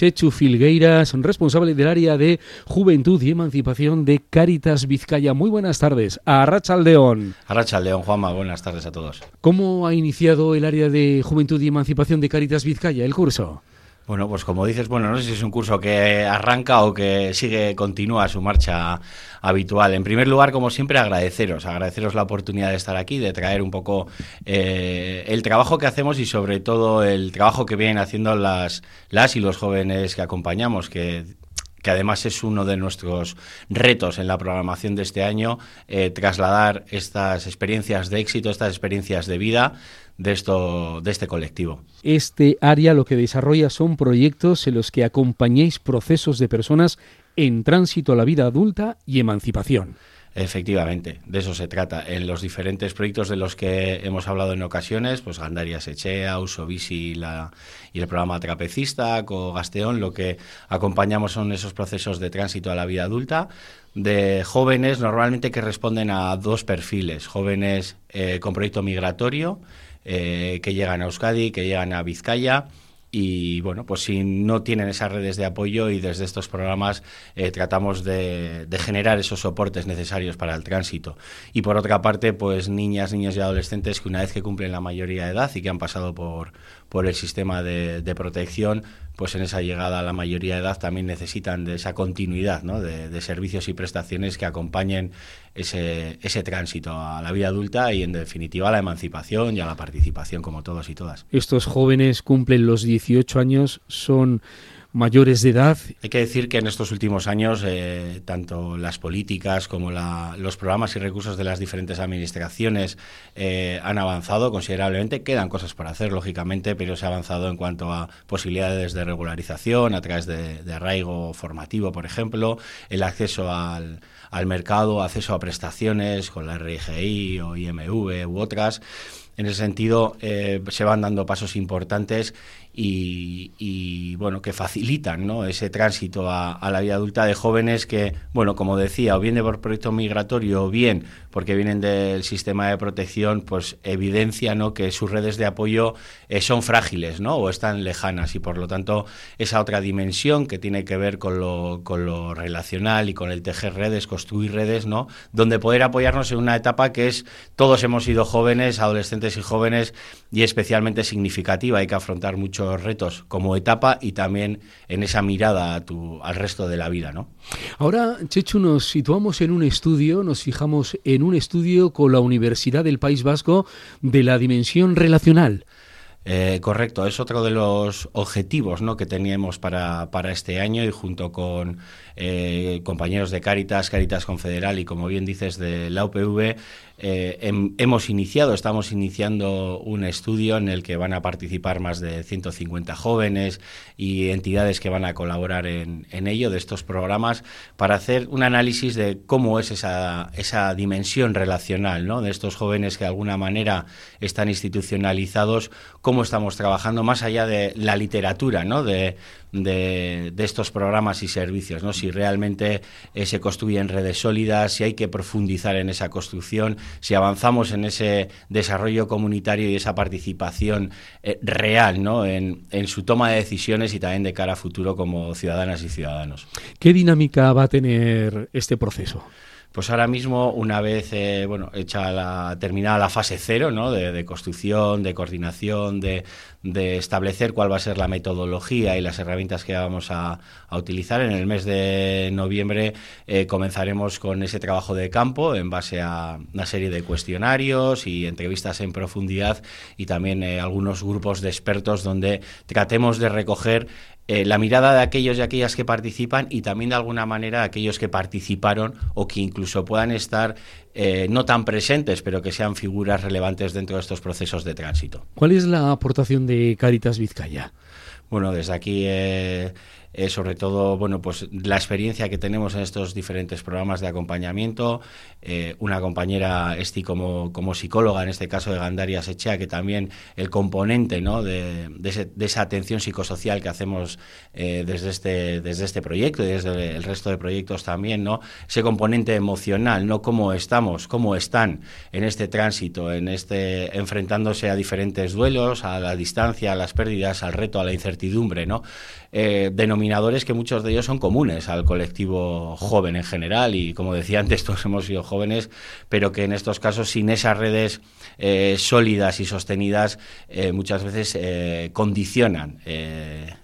Chechu Filgueiras, responsable del área de Juventud y Emancipación de Cáritas Vizcaya. Muy buenas tardes. A Arrachaldeón. Arrachaldeón, Juanma, buenas tardes a todos. ¿Cómo ha iniciado el área de Juventud y Emancipación de Cáritas Vizcaya el curso? Bueno, pues como dices, bueno, no sé si es un curso que arranca o que sigue, continúa su marcha habitual. En primer lugar, como siempre, agradeceros, agradeceros la oportunidad de estar aquí, de traer un poco eh, el trabajo que hacemos y sobre todo el trabajo que vienen haciendo las, las y los jóvenes que acompañamos, que que además es uno de nuestros retos en la programación de este año, eh, trasladar estas experiencias de éxito, estas experiencias de vida de, esto, de este colectivo. Este área lo que desarrolla son proyectos en los que acompañéis procesos de personas en tránsito a la vida adulta y emancipación. Efectivamente, de eso se trata. En los diferentes proyectos de los que hemos hablado en ocasiones, pues Gandaria Sechea, Usobisi la, y el programa Trapecista, Gasteón, lo que acompañamos son esos procesos de tránsito a la vida adulta de jóvenes normalmente que responden a dos perfiles, jóvenes eh, con proyecto migratorio eh, que llegan a Euskadi, que llegan a Vizcaya y bueno, pues si no tienen esas redes de apoyo y desde estos programas eh, tratamos de, generar esos soportes necesarios para el tránsito. Y por otra parte, pues niñas, niños y adolescentes que una vez que cumplen la mayoría de edad y que han pasado por, por el sistema de, protección, pues en esa llegada a la mayoría de edad también necesitan de esa continuidad ¿no? de, servicios y prestaciones que acompañen ese, ese tránsito a la vida adulta y en definitiva a la emancipación y a la participación como todos y todas. Estos jóvenes cumplen los 18 años, son mayores de edad. Hay que decir que en estos últimos años, eh, tanto las políticas como los programas y recursos de las diferentes administraciones eh, han avanzado considerablemente. Quedan cosas por hacer, lógicamente, pero se ha avanzado en cuanto a posibilidades de regularización a través de, arraigo formativo, por ejemplo, el acceso al, al mercado, acceso a prestaciones con la RGI o IMV u otras. En ese sentido, eh, se van dando pasos importantes y, bueno, que facilitan ¿no? ese tránsito a, la vida adulta de jóvenes que, bueno, como decía, o bien de por proyecto migratorio o bien porque vienen del sistema de protección, pues evidencia ¿no? que sus redes de apoyo eh, son frágiles ¿no? o están lejanas y por lo tanto esa otra dimensión que tiene que ver con lo, con lo relacional y con el tejer redes, construir redes, ¿no? donde poder apoyarnos en una etapa que es, todos hemos sido jóvenes, adolescentes y jóvenes y especialmente significativa, hay que afrontar mucho retos como etapa y también en esa mirada al resto de la vida, ¿no? Ahora, Chechu, nos situamos en un estudio, nos fijamos en un estudio con la Universidad del País Vasco de la dimensión relacional. Eh, correcto, es otro de los objetivos ¿no? que teníamos para, para este año y junto con eh, compañeros de Caritas, Caritas Confederal y como bien dices de la UPV, eh, hemos iniciado, estamos iniciando un estudio en el que van a participar más de 150 jóvenes y entidades que van a colaborar en, ello, de estos programas, para hacer un análisis de cómo es esa, esa dimensión relacional ¿no? de estos jóvenes que de alguna manera están institucionalizados, cómo estamos trabajando más allá de la literatura, de, de, estos programas y servicios, ¿no? si realmente eh, se construyen redes sólidas, si hay que profundizar en esa construcción, si avanzamos en ese desarrollo comunitario y esa participación eh, real ¿no? en, en su toma de decisiones y también de cara a futuro como ciudadanas y ciudadanos. ¿Qué dinámica va a tener este proceso? Pues ahora mismo, una vez eh, bueno, hecha la, terminada la fase cero ¿no? de, construcción, de coordinación, de, establecer cuál va a ser la metodología y las herramientas que vamos a, utilizar, en el mes de noviembre eh, comenzaremos con ese trabajo de campo en base a una serie de cuestionarios y entrevistas en profundidad y también eh, algunos grupos de expertos donde tratemos de recoger eh, la mirada de aquellos y aquellas que participan y también de alguna manera aquellos que participaron o que incluso puedan estar eh, no tan presentes, pero que sean figuras relevantes dentro de estos procesos de tránsito. ¿Cuál es la aportación de Caritas Vizcaya? Bueno, desde aquí eh, eh, sobre todo bueno pues la experiencia que tenemos en estos diferentes programas de acompañamiento. Eh, una compañera Esti como, como psicóloga en este caso de Gandaria Sechea que también el componente ¿no? de, de, esa atención psicosocial que hacemos eh, desde este desde este proyecto y desde el resto de proyectos también no ese componente emocional no cómo estamos cómo están en este tránsito en este enfrentándose a diferentes duelos a la distancia a las pérdidas al reto a la incertidumbre no eh, denominadores que muchos de ellos son comunes al colectivo joven en general. Y como decía antes todos hemos sido jóvenes pero que en estos casos sin esas redes eh, sólidas y sostenidas eh, muchas veces condicionan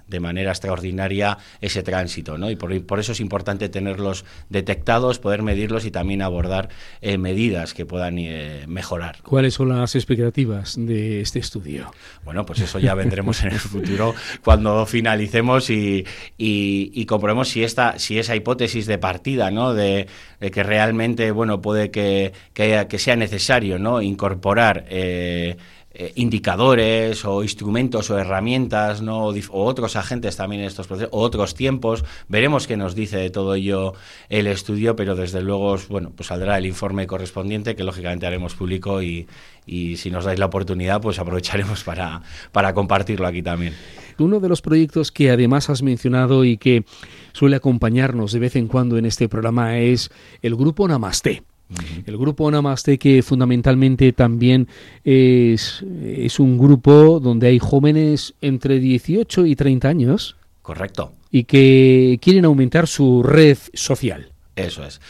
de manera extraordinaria ese tránsito, ¿no? Y por, eso es importante tenerlos detectados, poder medirlos y también abordar eh, medidas que puedan eh, mejorar. ¿Cuáles son las expectativas de este estudio? Bueno, pues eso ya vendremos en el futuro cuando finalicemos y, y, comprobemos si esta, si esa hipótesis de partida, ¿no? De, que realmente, bueno, puede que, que, sea necesario, ¿no? Incorporar eh, eh, indicadores o instrumentos o herramientas ¿no? o, otros agentes también en estos procesos, o otros tiempos. Veremos qué nos dice de todo ello el estudio, pero desde luego bueno, pues saldrá el informe correspondiente que lógicamente haremos público y, y si nos dais la oportunidad pues aprovecharemos para, para compartirlo aquí también. Uno de los proyectos que además has mencionado y que suele acompañarnos de vez en cuando en este programa es el grupo Namaste. El grupo Namaste que fundamentalmente también es, es un grupo donde hay jóvenes entre 18 y 30 años. Correcto. Y que quieren aumentar su red social. Eso es.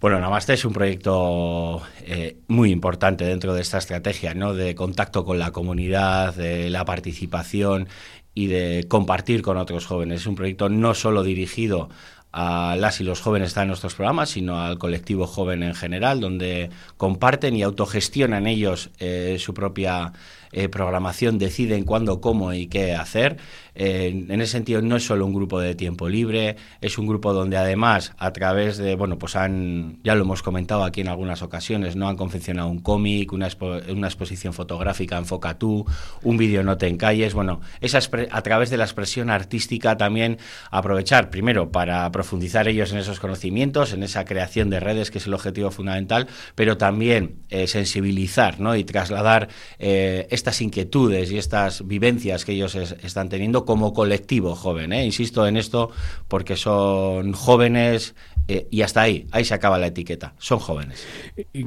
Bueno, Namaste es un proyecto eh, muy importante dentro de esta estrategia, ¿no? De contacto con la comunidad, de la participación y de compartir con otros jóvenes. Es un proyecto no solo dirigido a las y los jóvenes están en nuestros programas, sino al colectivo joven en general, donde comparten y autogestionan ellos eh, su propia eh, programación deciden cuándo, cómo y qué hacer. En ese sentido, no es solo un grupo de tiempo libre, es un grupo donde además, a través de, bueno, pues han, ya lo hemos comentado aquí en algunas ocasiones, no han confeccionado un cómic, una, exposición fotográfica, enfoca tú, un vídeo no te encalles, bueno, esa a través de la expresión artística también aprovechar, primero, para profundizar ellos en esos conocimientos, en esa creación de redes, que es el objetivo fundamental, pero también eh, sensibilizar ¿no? y trasladar eh, estas inquietudes y estas vivencias que ellos están teniendo como colectivo joven. ¿eh? Insisto en esto porque son jóvenes eh, y hasta ahí, ahí se acaba la etiqueta, son jóvenes.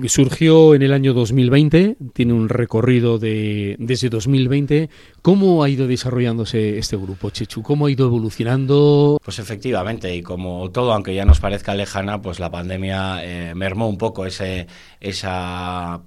Surgió en el año 2020, tiene un recorrido de desde 2020. ¿Cómo ha ido desarrollándose este grupo, Chechu? ¿Cómo ha ido evolucionando? Pues efectivamente, y como todo, aunque ya nos parezca lejana, pues la pandemia eh, mermó un poco ese, esa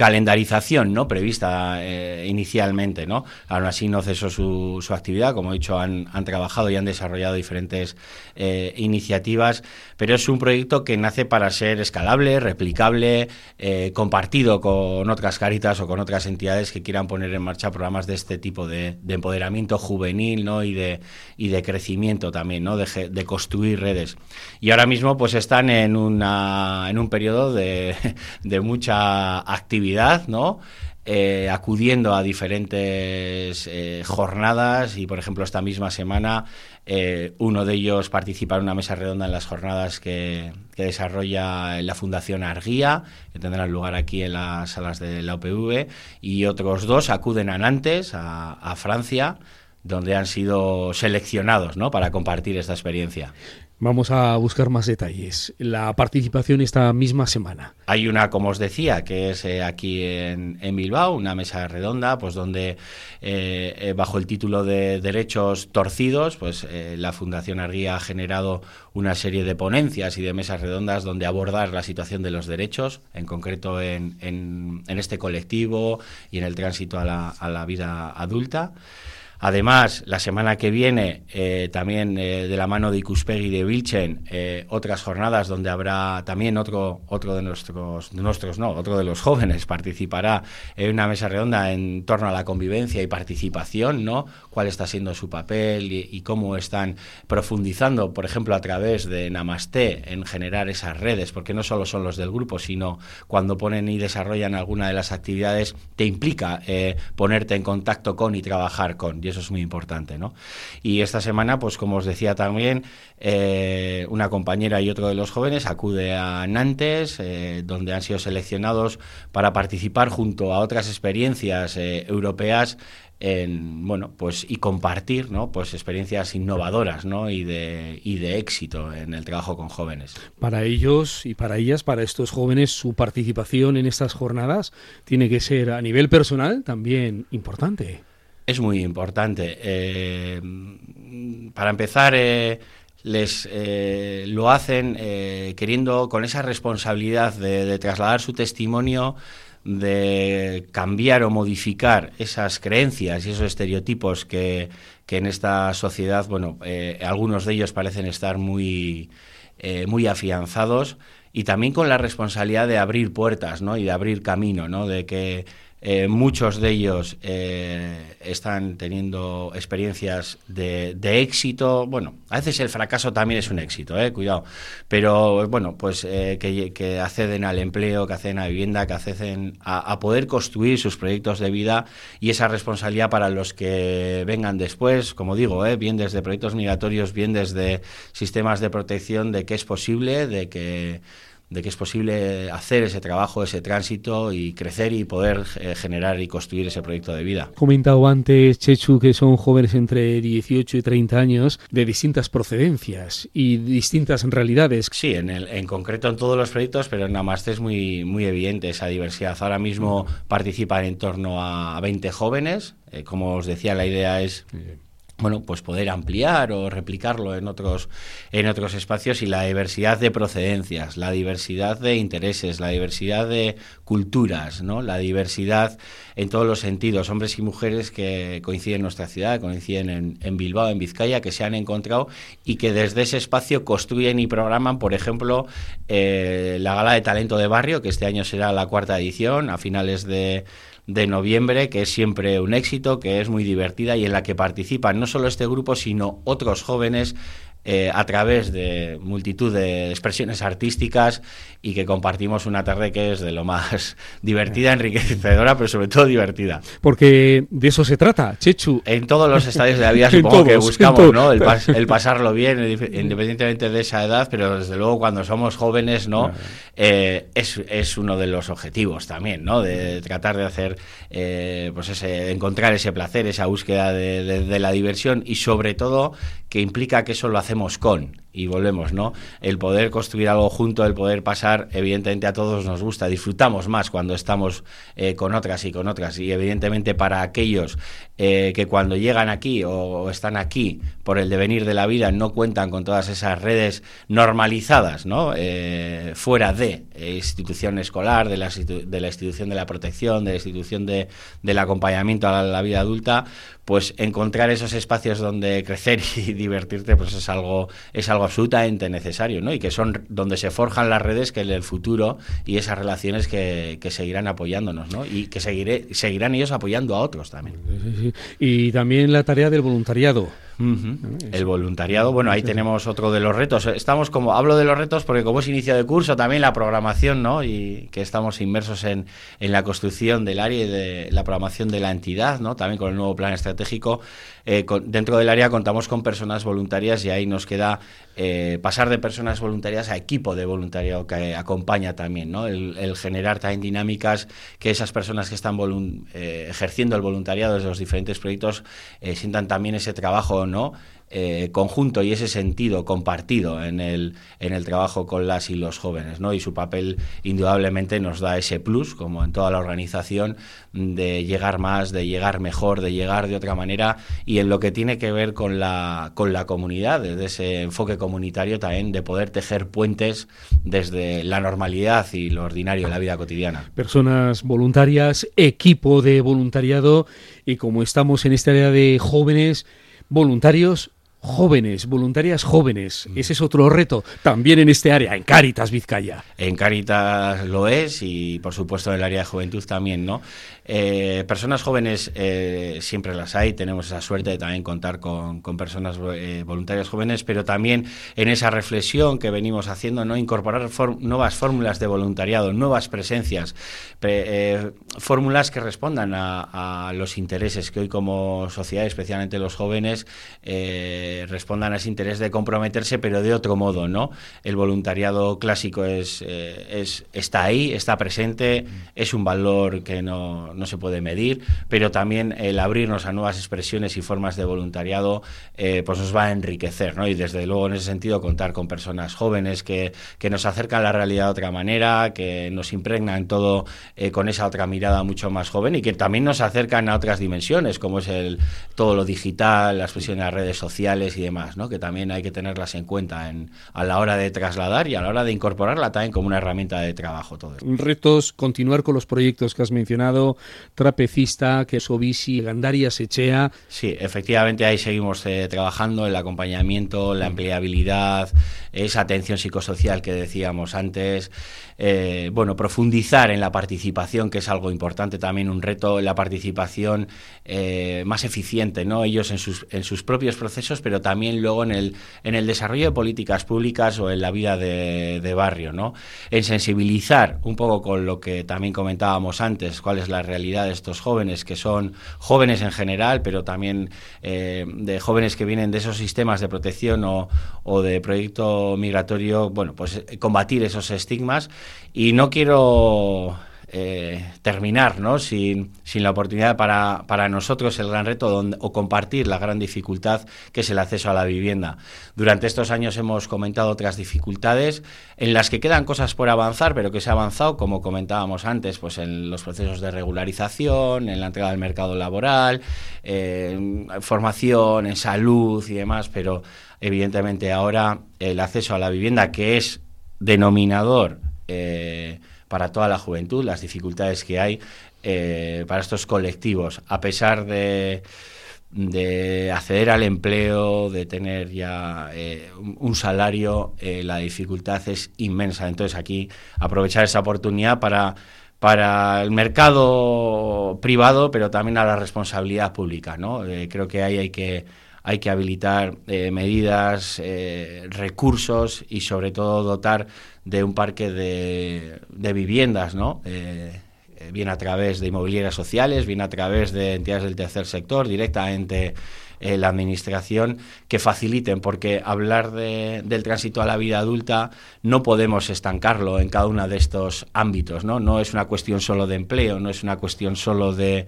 calendarización no prevista eh, inicialmente no aún así no cesó su, su actividad. Como he dicho han, han, trabajado y han desarrollado diferentes eh, iniciativas pero es un proyecto que nace para ser escalable replicable eh, compartido con otras caritas o con otras entidades que quieran poner en marcha programas de este tipo de, de empoderamiento juvenil no y de y de crecimiento también no de, de, construir redes. Y ahora mismo pues están en una en un periodo de, de mucha actividad ¿no? Eh, acudiendo a diferentes eh, jornadas y, por ejemplo, esta misma semana eh, uno de ellos participa en una mesa redonda en las jornadas que, desarrolla la Fundación Arguía, que tendrán lugar aquí en las salas de la OPV, y otros dos acuden a Nantes, a, a Francia, donde han sido seleccionados ¿no? para compartir esta experiencia. Vamos a buscar más detalles. La participación esta misma semana. Hay una, como os decía, que es eh, aquí en, Bilbao, una mesa redonda, pues donde eh, eh, bajo el título de Derechos Torcidos, pues la Fundación Arguía ha generado una serie de ponencias y de mesas redondas donde abordar la situación de los derechos, en concreto en, en, este colectivo y en el tránsito a la vida adulta. Además, la semana que viene, eh, también eh, de la mano de Ikuspegi y de Vilchen, eh, otras jornadas donde habrá también otro, otro de nuestros, nuestros, no, otro de los jóvenes participará en una mesa redonda en torno a la convivencia y participación, ¿no? Cuál está siendo su papel y, cómo están profundizando, por ejemplo, a través de Namaste en generar esas redes, porque no solo son los del grupo, sino cuando ponen y desarrollan alguna de las actividades, te implica ponerte en contacto con y trabajar con eso es muy importante, ¿no? Y esta semana, pues como os decía también, eh, una compañera y otro de los jóvenes acude a Nantes, eh, donde han sido seleccionados para participar junto a otras experiencias eh, europeas en, bueno, pues y compartir, ¿no? Pues experiencias innovadoras, ¿no? Y de, y de éxito en el trabajo con jóvenes. Para ellos y para ellas, para estos jóvenes, su participación en estas jornadas tiene que ser a nivel personal también importante. Es muy importante. Eh, para empezar, eh, les eh, lo hacen queriendo con esa responsabilidad de, trasladar su testimonio de cambiar o modificar esas creencias y esos estereotipos que, que en esta sociedad, bueno, algunos de ellos parecen estar muy, muy afianzados y también con la responsabilidad de abrir puertas, ¿no? Y de abrir camino, ¿no? De que eh, muchos de ellos eh, están teniendo experiencias de, éxito. Bueno, a veces el fracaso también es un éxito, eh, cuidado. Pero bueno, pues eh, que, acceden al empleo, que acceden a vivienda, que acceden a, poder construir sus proyectos de vida y esa responsabilidad para los que vengan después, como digo, bien desde proyectos migratorios, bien desde sistemas de protección, de que es posible, de que de que es posible hacer ese trabajo, ese tránsito y crecer y poder eh, generar y construir ese proyecto de vida. Comentado antes, Chechu, que son jóvenes entre 18 y 30 años de distintas procedencias y distintas realidades. Sí, en, el, en concreto en todos los proyectos, pero en Namaste es muy, muy evidente esa diversidad. Ahora mismo participan en torno a 20 jóvenes. Eh, como os decía, la idea es bueno, pues poder ampliar o replicarlo en otros, en otros espacios y la diversidad de procedencias, la diversidad de intereses, la diversidad de culturas, ¿no? La diversidad en todos los sentidos, hombres y mujeres que coinciden en nuestra ciudad, coinciden en, en Bilbao, en Vizcaya, que se han encontrado y que desde ese espacio construyen y programan, por ejemplo, eh, la Gala de Talento de Barrio, que este año será la cuarta edición, a finales de de noviembre, que es siempre un éxito, que es muy divertida y en la que participan no solo este grupo, sino otros jóvenes eh, a través de multitud de expresiones artísticas y que compartimos una tarde que es de lo más divertida, enriquecedora, pero sobre todo divertida. Porque de eso se trata, Chechu. En todos los estadios de la vida supongo que buscamos ¿no? el, el, pasarlo bien, independientemente de esa edad, pero desde luego cuando somos jóvenes no eh, es, es, uno de los objetivos también, ¿no? de tratar de hacer, eh, pues ese, encontrar ese placer, esa búsqueda de, de la diversión y sobre todo que implica que eso lo hacemos con y volvemos, ¿no? El poder construir algo junto, el poder pasar, evidentemente a todos nos gusta, disfrutamos más cuando estamos eh, con otras y con otras y evidentemente para aquellos eh, que cuando llegan aquí o, están aquí por el devenir de la vida no cuentan con todas esas redes normalizadas, ¿no? Eh, fuera de institución escolar, de la, de la institución de la protección, de la institución de, del acompañamiento a la vida adulta, pues encontrar esos espacios donde crecer y divertirte, pues es algo, es algo absolutamente necesario, ¿no? Y que son donde se forjan las redes que en el futuro y esas relaciones que, que seguirán apoyándonos, ¿no? Y que seguiré, seguirán ellos apoyando a otros también. Y también la tarea del voluntariado. El voluntariado, bueno, ahí tenemos otro de los retos. Estamos como, hablo de los retos porque como es inicio de curso, también la programación, ¿no? Y que estamos inmersos en, en la construcción del área y de la programación de la entidad, ¿no? También con el nuevo plan estratégico. Eh, dentro del área contamos con personas voluntarias y ahí nos queda eh, pasar de personas voluntarias a equipo de voluntariado que acompaña también, ¿no? El, generar también dinámicas que esas personas que están eh, ejerciendo el voluntariado desde los diferentes proyectos sientan también ese trabajo Eh, conjunto y ese sentido compartido en el, en el trabajo con las y los jóvenes, ¿no? Y su papel indudablemente nos da ese plus, como en toda la organización, de llegar más, de llegar mejor, de llegar de otra manera y en lo que tiene que ver con la, con la comunidad, desde ese enfoque comunitario también, de poder tejer puentes desde la normalidad y lo ordinario de la vida cotidiana. Personas voluntarias, equipo de voluntariado y como estamos en esta área de jóvenes, voluntarios jóvenes, voluntarias jóvenes. Mm. Ese es otro reto también en este área, en Cáritas Vizcaya. En Cáritas lo es y por supuesto en el área de juventud también, ¿no? Eh, personas jóvenes eh, siempre las hay, tenemos esa suerte de también contar con, personas eh, voluntarias jóvenes, pero también en esa reflexión que venimos haciendo, ¿no? Incorporar nuevas fórmulas de voluntariado, nuevas presencias, fórmulas que respondan a, a, los intereses que hoy como sociedad, especialmente los jóvenes, respondan a ese interés de comprometerse, pero de otro modo, ¿no? El voluntariado clásico es, es está ahí, está presente, es un valor que no no se puede medir, pero también el abrirnos a nuevas expresiones y formas de voluntariado eh, pues nos va a enriquecer, ¿no? Y desde luego en ese sentido contar con personas jóvenes que, que nos acercan a la realidad de otra manera, que nos impregnan todo eh, con esa otra mirada mucho más joven y que también nos acercan a otras dimensiones, como es el todo lo digital, la expresión de las redes sociales y demás, ¿no? Que también hay que tenerlas en cuenta en, a la hora de trasladar y a la hora de incorporarla también como una herramienta de trabajo todo. Retos, continuar con los proyectos que has mencionado, Trapecista, Quesovisi, Gandaria Sechea. Sí, efectivamente ahí seguimos eh, trabajando el acompañamiento, la empleabilidad, esa atención psicosocial que decíamos antes, eh, bueno, profundizar en la participación, que es algo importante también, un reto, la participación eh, más eficiente, ¿no? Ellos en sus, en sus propios procesos, pero también luego en el, en el desarrollo de políticas públicas o en la vida de, de barrio, ¿no? En sensibilizar un poco con lo que también comentábamos antes, cuál es la realidad de estos jóvenes, que son jóvenes en general, pero también eh, de jóvenes que vienen de esos sistemas de protección o, o de proyecto migratorio, bueno, pues combatir esos estigmas. Y no quiero eh, terminar ¿no? sin, sin, la oportunidad para, para nosotros el gran reto o compartir la gran dificultad que es el acceso a la vivienda. Durante estos años hemos comentado otras dificultades en las que quedan cosas por avanzar, pero que se ha avanzado, como comentábamos antes, pues en los procesos de regularización, en la entrega del mercado laboral, eh, formación, en salud y demás, pero evidentemente ahora el acceso a la vivienda, que es denominador eh, para toda la juventud, las dificultades que hay eh, para estos colectivos, a pesar de, de, acceder al empleo, de tener ya eh, un salario, eh, la dificultad es inmensa. Entonces aquí aprovechar esa oportunidad para para el mercado privado, pero también a la responsabilidad pública, ¿no? Creo que ahí hay que hay que habilitar eh, medidas, eh, recursos y sobre todo dotar de un parque de, viviendas, ¿no? Eh, bien a través de inmobiliarias sociales, bien a través de entidades del tercer sector, directamente eh, la administración, que faciliten, porque hablar de, del tránsito a la vida adulta no podemos estancarlo en cada uno de estos ámbitos, ¿no? No es una cuestión solo de empleo, no es una cuestión solo de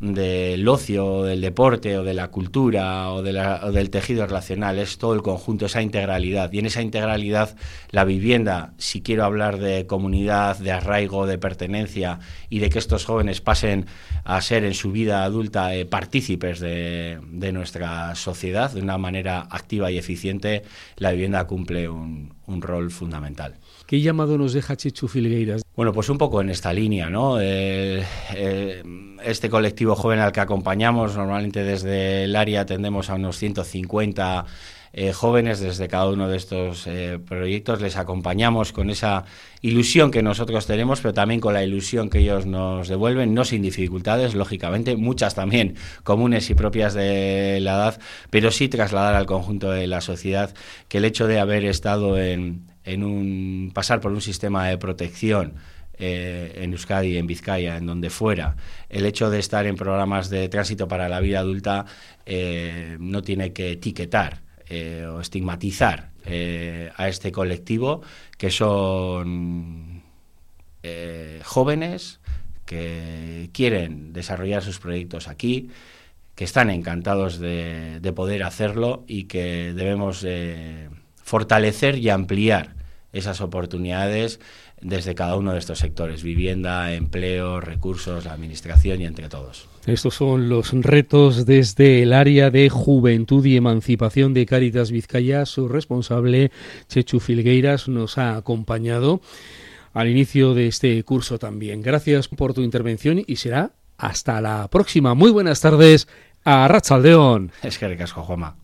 del ocio, del deporte, o de la cultura, o, de la, o, del tejido relacional, es todo el conjunto, esa integralidad. Y en esa integralidad, la vivienda, si quiero hablar de comunidad, de arraigo, de pertenencia, y de que estos jóvenes pasen a ser en su vida adulta eh, partícipes de, nuestra sociedad de una manera activa y eficiente, la vivienda cumple un rol fundamental. ¿Qué llamado nos deja Chichu Filgueiras? Bueno, pues un poco en esta línea, ¿no? Eh, eh, este colectivo joven al que acompañamos, normalmente desde el área atendemos a unos 150 eh, jóvenes desde cada uno de estos eh, proyectos, les acompañamos con esa ilusión que nosotros tenemos, pero también con la ilusión que ellos nos devuelven, no sin dificultades, lógicamente, muchas también comunes y propias de la edad, pero sí trasladar al conjunto de la sociedad que el hecho de haber estado en, en un pasar por un sistema de protección eh, en Euskadi, en Vizcaya, en donde fuera, el hecho de estar en programas de tránsito para la vida adulta eh, no tiene que etiquetar eh, o estigmatizar a este colectivo que son jóvenes que quieren desarrollar sus proyectos aquí, que están encantados de poder hacerlo y que debemos fortalecer y ampliar esas oportunidades desde cada uno de estos sectores, vivienda, empleo, recursos, la administración y entre todos. Estos son los retos desde el área de juventud y emancipación de Cáritas Vizcaya. Su responsable, Chechu Filgueiras, nos ha acompañado al inicio de este curso también. Gracias por tu intervención y será hasta la próxima. Muy buenas tardes a Rachaldeón. Es que recasco, Juanma.